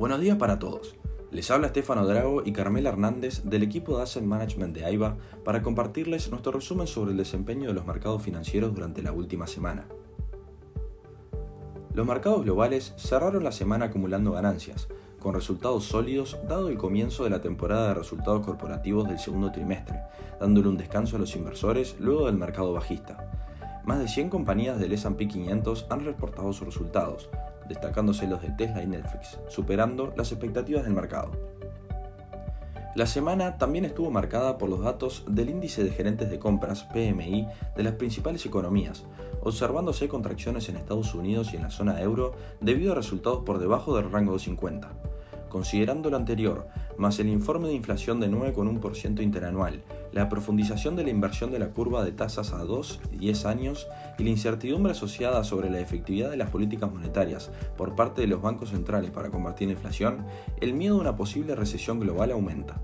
Buenos días para todos. Les habla Estefano Drago y Carmela Hernández del equipo de Asset Management de AIBA para compartirles nuestro resumen sobre el desempeño de los mercados financieros durante la última semana. Los mercados globales cerraron la semana acumulando ganancias, con resultados sólidos dado el comienzo de la temporada de resultados corporativos del segundo trimestre, dándole un descanso a los inversores luego del mercado bajista. Más de 100 compañías del S&P 500 han reportado sus resultados, destacándose los de Tesla y Netflix, superando las expectativas del mercado. La semana también estuvo marcada por los datos del índice de gerentes de compras PMI de las principales economías, observándose contracciones en Estados Unidos y en la zona euro debido a resultados por debajo del rango de 50. Considerando lo anterior, más el informe de inflación de 9,1% interanual, la profundización de la inversión de la curva de tasas a 2 y 10 años y la incertidumbre asociada sobre la efectividad de las políticas monetarias por parte de los bancos centrales para combatir la inflación, el miedo a una posible recesión global aumenta.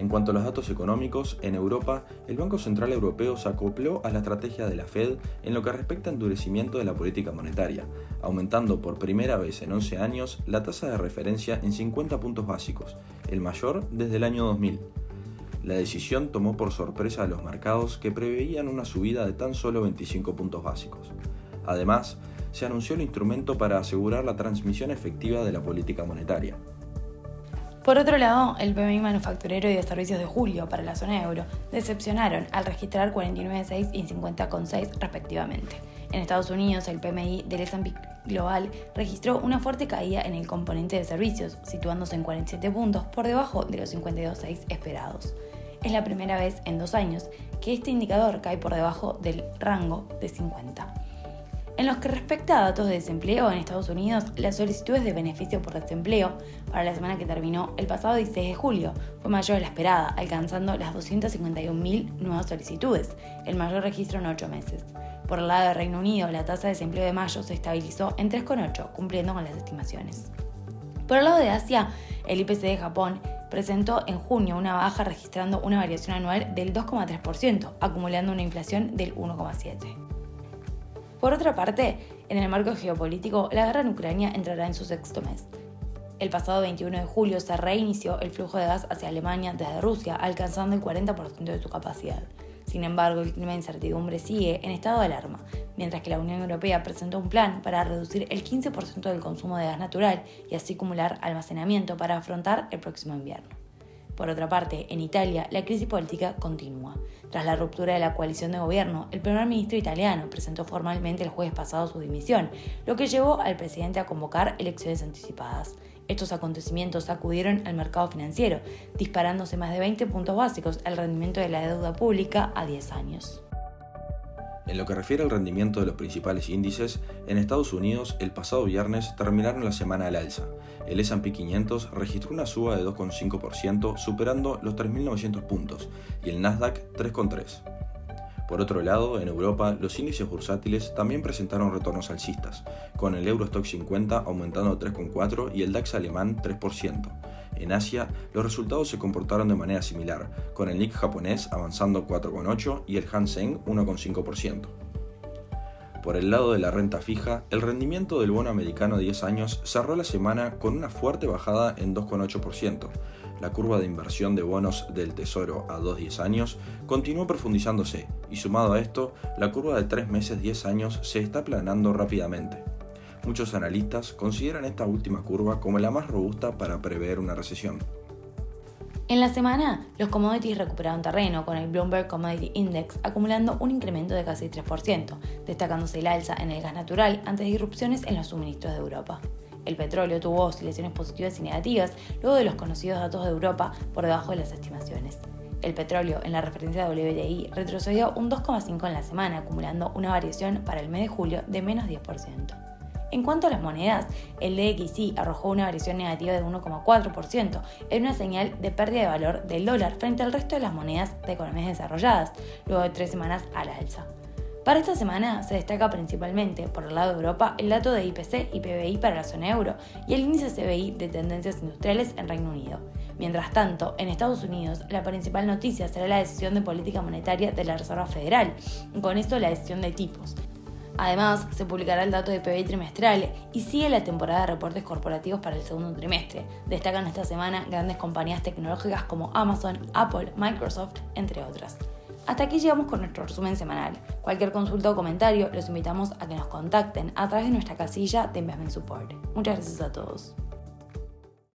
En cuanto a los datos económicos, en Europa, el Banco Central Europeo se acopló a la estrategia de la Fed en lo que respecta a endurecimiento de la política monetaria, aumentando por primera vez en 11 años la tasa de referencia en 50 puntos básicos, el mayor desde el año 2000. La decisión tomó por sorpresa a los mercados que preveían una subida de tan solo 25 puntos básicos. Además, se anunció el instrumento para asegurar la transmisión efectiva de la política monetaria. Por otro lado, el PMI manufacturero y de servicios de julio para la zona euro decepcionaron al registrar 49,6 y 50,6 respectivamente. En Estados Unidos, el PMI del S&P Global registró una fuerte caída en el componente de servicios, situándose en 47 puntos por debajo de los 52,6 esperados. Es la primera vez en dos años que este indicador cae por debajo del rango de 50. En lo que respecta a datos de desempleo en Estados Unidos, las solicitudes de beneficio por desempleo para la semana que terminó el pasado 16 de julio fue mayor de la esperada, alcanzando las 251.000 nuevas solicitudes, el mayor registro en ocho meses. Por el lado del Reino Unido, la tasa de desempleo de mayo se estabilizó en 3,8, cumpliendo con las estimaciones. Por el lado de Asia, el IPC de Japón presentó en junio una baja registrando una variación anual del 2,3%, acumulando una inflación del 1,7%. Por otra parte, en el marco geopolítico, la guerra en Ucrania entrará en su sexto mes. El pasado 21 de julio se reinició el flujo de gas hacia Alemania desde Rusia, alcanzando el 40% de su capacidad. Sin embargo, el clima de incertidumbre sigue en estado de alarma, mientras que la Unión Europea presentó un plan para reducir el 15% del consumo de gas natural y así acumular almacenamiento para afrontar el próximo invierno. Por otra parte, en Italia, la crisis política continúa. Tras la ruptura de la coalición de gobierno, el primer ministro italiano presentó formalmente el jueves pasado su dimisión, lo que llevó al presidente a convocar elecciones anticipadas. Estos acontecimientos sacudieron al mercado financiero, disparándose más de 20 puntos básicos al rendimiento de la deuda pública a 10 años. En lo que refiere al rendimiento de los principales índices, en Estados Unidos el pasado viernes terminaron la semana al alza. El S&P 500 registró una suba de 2,5%, superando los 3.900 puntos, y el Nasdaq 3,3%. Por otro lado, en Europa, los índices bursátiles también presentaron retornos alcistas, con el Eurostock 50 aumentando 3,4 y el DAX alemán 3%. En Asia, los resultados se comportaron de manera similar, con el Nikkei japonés avanzando 4,8 y el Hansen 1,5%. Por el lado de la renta fija, el rendimiento del bono americano de 10 años cerró la semana con una fuerte bajada en 2,8%, la curva de inversión de bonos del Tesoro a 2-10 años continuó profundizándose y sumado a esto, la curva de 3 meses 10 años se está aplanando rápidamente. Muchos analistas consideran esta última curva como la más robusta para prever una recesión. En la semana, los commodities recuperaron terreno, con el Bloomberg Commodity Index acumulando un incremento de casi 3%, destacándose el alza en el gas natural ante disrupciones en los suministros de Europa. El petróleo tuvo oscilaciones positivas y negativas luego de los conocidos datos de Europa por debajo de las estimaciones. El petróleo en la referencia WTI retrocedió un 2,5 en la semana, acumulando una variación para el mes de julio de menos 10%. En cuanto a las monedas, el DXY arrojó una variación negativa de 1,4%, en una señal de pérdida de valor del dólar frente al resto de las monedas de economías desarrolladas, luego de tres semanas a la alza. Para esta semana se destaca principalmente, por el lado de Europa, el dato de IPC y PBI para la zona euro y el índice CBI de tendencias industriales en Reino Unido. Mientras tanto, en Estados Unidos, la principal noticia será la decisión de política monetaria de la Reserva Federal, con esto la decisión de tipos. Además, se publicará el dato de PBI trimestral y sigue la temporada de reportes corporativos para el segundo trimestre. Destacan esta semana grandes compañías tecnológicas como Amazon, Apple, Microsoft, entre otras. Hasta aquí llegamos con nuestro resumen semanal. Cualquier consulta o comentario los invitamos a que nos contacten a través de nuestra casilla de Investment Support. Muchas gracias a todos.